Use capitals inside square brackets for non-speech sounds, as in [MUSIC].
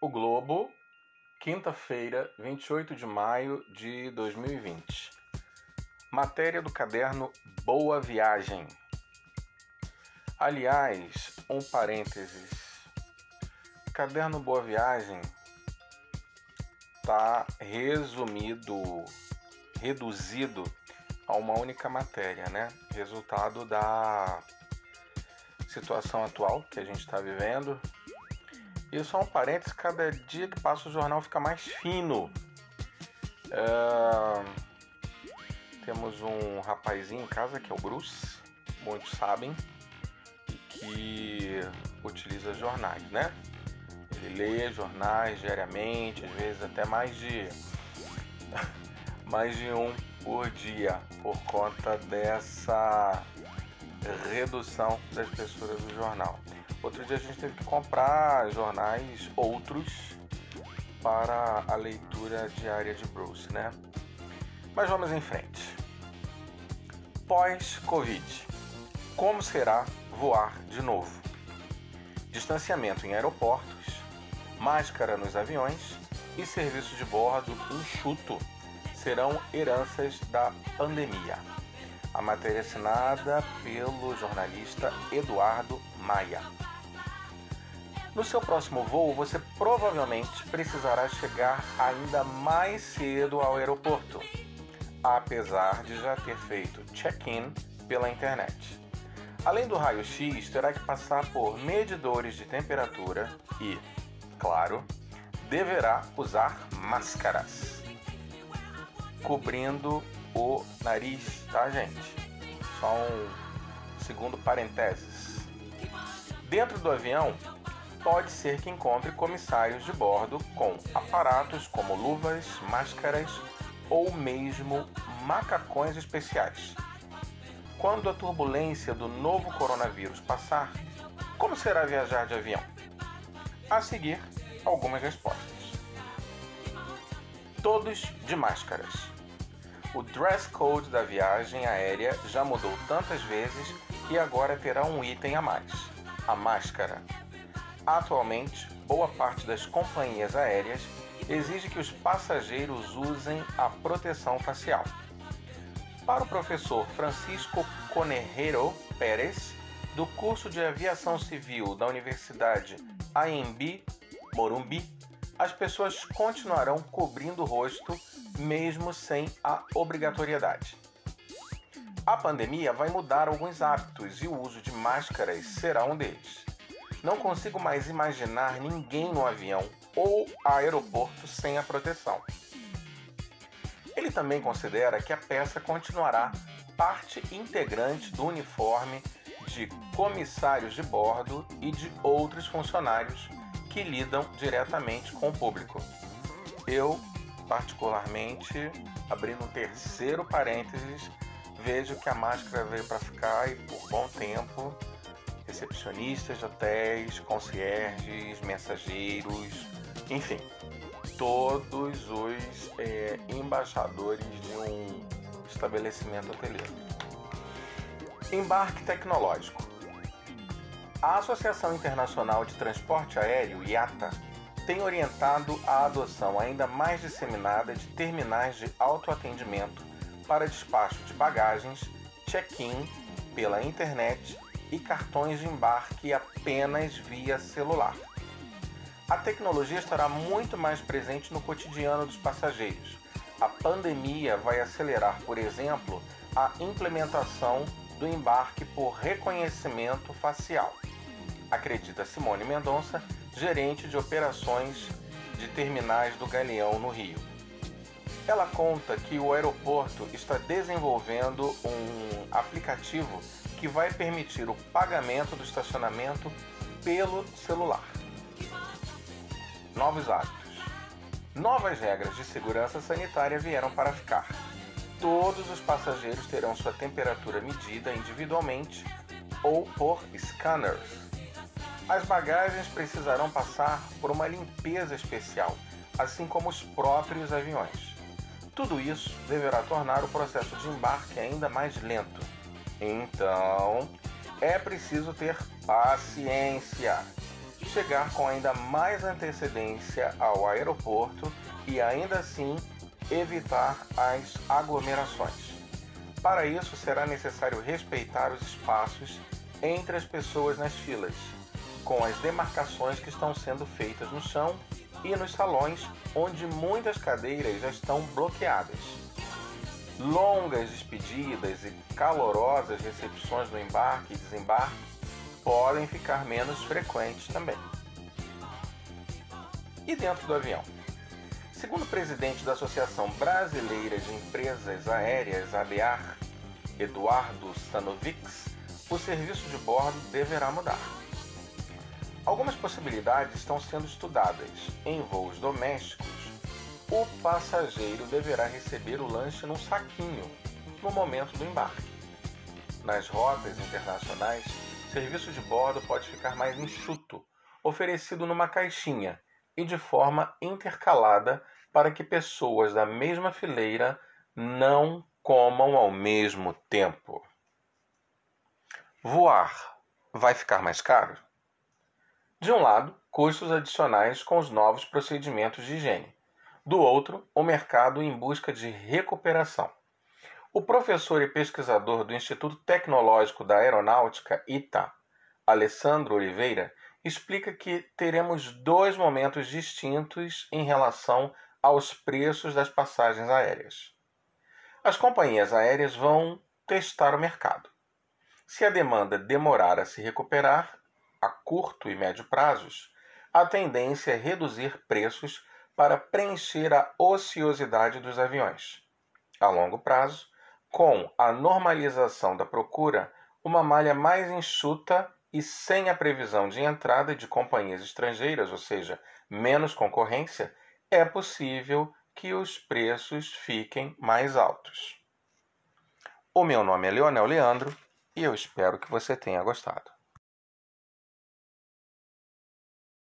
O Globo, quinta-feira, 28 de maio de 2020. Matéria do caderno Boa Viagem. Aliás, um parênteses. Caderno Boa Viagem está resumido, reduzido a uma única matéria, né? Resultado da situação atual que a gente está vivendo. E só um parênteses, cada dia que passa o jornal fica mais fino. É... Temos um rapazinho em casa que é o Bruce, muitos sabem, que utiliza jornais, né? Ele lê jornais diariamente, às vezes até mais de [LAUGHS] mais de um por dia, por conta dessa redução da espessura do jornal. Outro dia a gente teve que comprar jornais outros para a leitura diária de Bruce, né? Mas vamos em frente. Pós-Covid. Como será voar de novo? Distanciamento em aeroportos, máscara nos aviões e serviço de bordo enxuto serão heranças da pandemia. A matéria assinada pelo jornalista Eduardo Maia. No seu próximo voo, você provavelmente precisará chegar ainda mais cedo ao aeroporto, apesar de já ter feito check-in pela internet. Além do raio-x, terá que passar por medidores de temperatura e, claro, deverá usar máscaras, cobrindo o nariz, tá, gente? Só um segundo parênteses. Dentro do avião, pode ser que encontre comissários de bordo com aparatos como luvas, máscaras ou mesmo macacões especiais. Quando a turbulência do novo coronavírus passar, como será viajar de avião? A seguir, algumas respostas. Todos de máscaras. O dress code da viagem aérea já mudou tantas vezes e agora terá um item a mais: a máscara. Atualmente, boa parte das companhias aéreas exige que os passageiros usem a proteção facial. Para o professor Francisco Conerreiro Pérez, do curso de Aviação Civil da Universidade AMB Morumbi, as pessoas continuarão cobrindo o rosto mesmo sem a obrigatoriedade. A pandemia vai mudar alguns hábitos e o uso de máscaras será um deles. Não consigo mais imaginar ninguém no avião ou aeroporto sem a proteção. Ele também considera que a peça continuará parte integrante do uniforme de comissários de bordo e de outros funcionários que lidam diretamente com o público. Eu, particularmente, abrindo um terceiro parênteses, vejo que a máscara veio para ficar e por bom tempo recepcionistas de hotéis, concierges, mensageiros, enfim, todos os é, embaixadores de um estabelecimento hoteleiro. Embarque tecnológico. A Associação Internacional de Transporte Aéreo, IATA, tem orientado a adoção ainda mais disseminada de terminais de autoatendimento para despacho de bagagens, check-in pela internet e cartões de embarque apenas via celular. A tecnologia estará muito mais presente no cotidiano dos passageiros. A pandemia vai acelerar, por exemplo, a implementação do embarque por reconhecimento facial. Acredita Simone Mendonça, gerente de operações de terminais do Galeão no Rio. Ela conta que o aeroporto está desenvolvendo um aplicativo que vai permitir o pagamento do estacionamento pelo celular. Novos hábitos. Novas regras de segurança sanitária vieram para ficar. Todos os passageiros terão sua temperatura medida individualmente ou por scanners. As bagagens precisarão passar por uma limpeza especial, assim como os próprios aviões. Tudo isso deverá tornar o processo de embarque ainda mais lento então, é preciso ter paciência. chegar com ainda mais antecedência ao aeroporto e ainda assim evitar as aglomerações. Para isso, será necessário respeitar os espaços entre as pessoas nas filas, com as demarcações que estão sendo feitas no chão e nos salões, onde muitas cadeiras já estão bloqueadas. Longas despedidas e calorosas recepções no embarque e desembarque podem ficar menos frequentes também. E dentro do avião? Segundo o presidente da Associação Brasileira de Empresas Aéreas, ABAR, Eduardo Stanovics, o serviço de bordo deverá mudar. Algumas possibilidades estão sendo estudadas. Em voos domésticos, o passageiro deverá receber o lanche num saquinho no momento do embarque. Nas rotas internacionais, serviço de bordo pode ficar mais enxuto, oferecido numa caixinha e de forma intercalada para que pessoas da mesma fileira não comam ao mesmo tempo. Voar vai ficar mais caro? De um lado, custos adicionais com os novos procedimentos de higiene. Do outro, o mercado em busca de recuperação. O professor e pesquisador do Instituto Tecnológico da Aeronáutica, ITA, Alessandro Oliveira, explica que teremos dois momentos distintos em relação aos preços das passagens aéreas. As companhias aéreas vão testar o mercado. Se a demanda demorar a se recuperar, a curto e médio prazos, a tendência é reduzir preços para preencher a ociosidade dos aviões. A longo prazo, com a normalização da procura, uma malha mais enxuta e sem a previsão de entrada de companhias estrangeiras, ou seja, menos concorrência, é possível que os preços fiquem mais altos. O meu nome é Leonel Leandro e eu espero que você tenha gostado.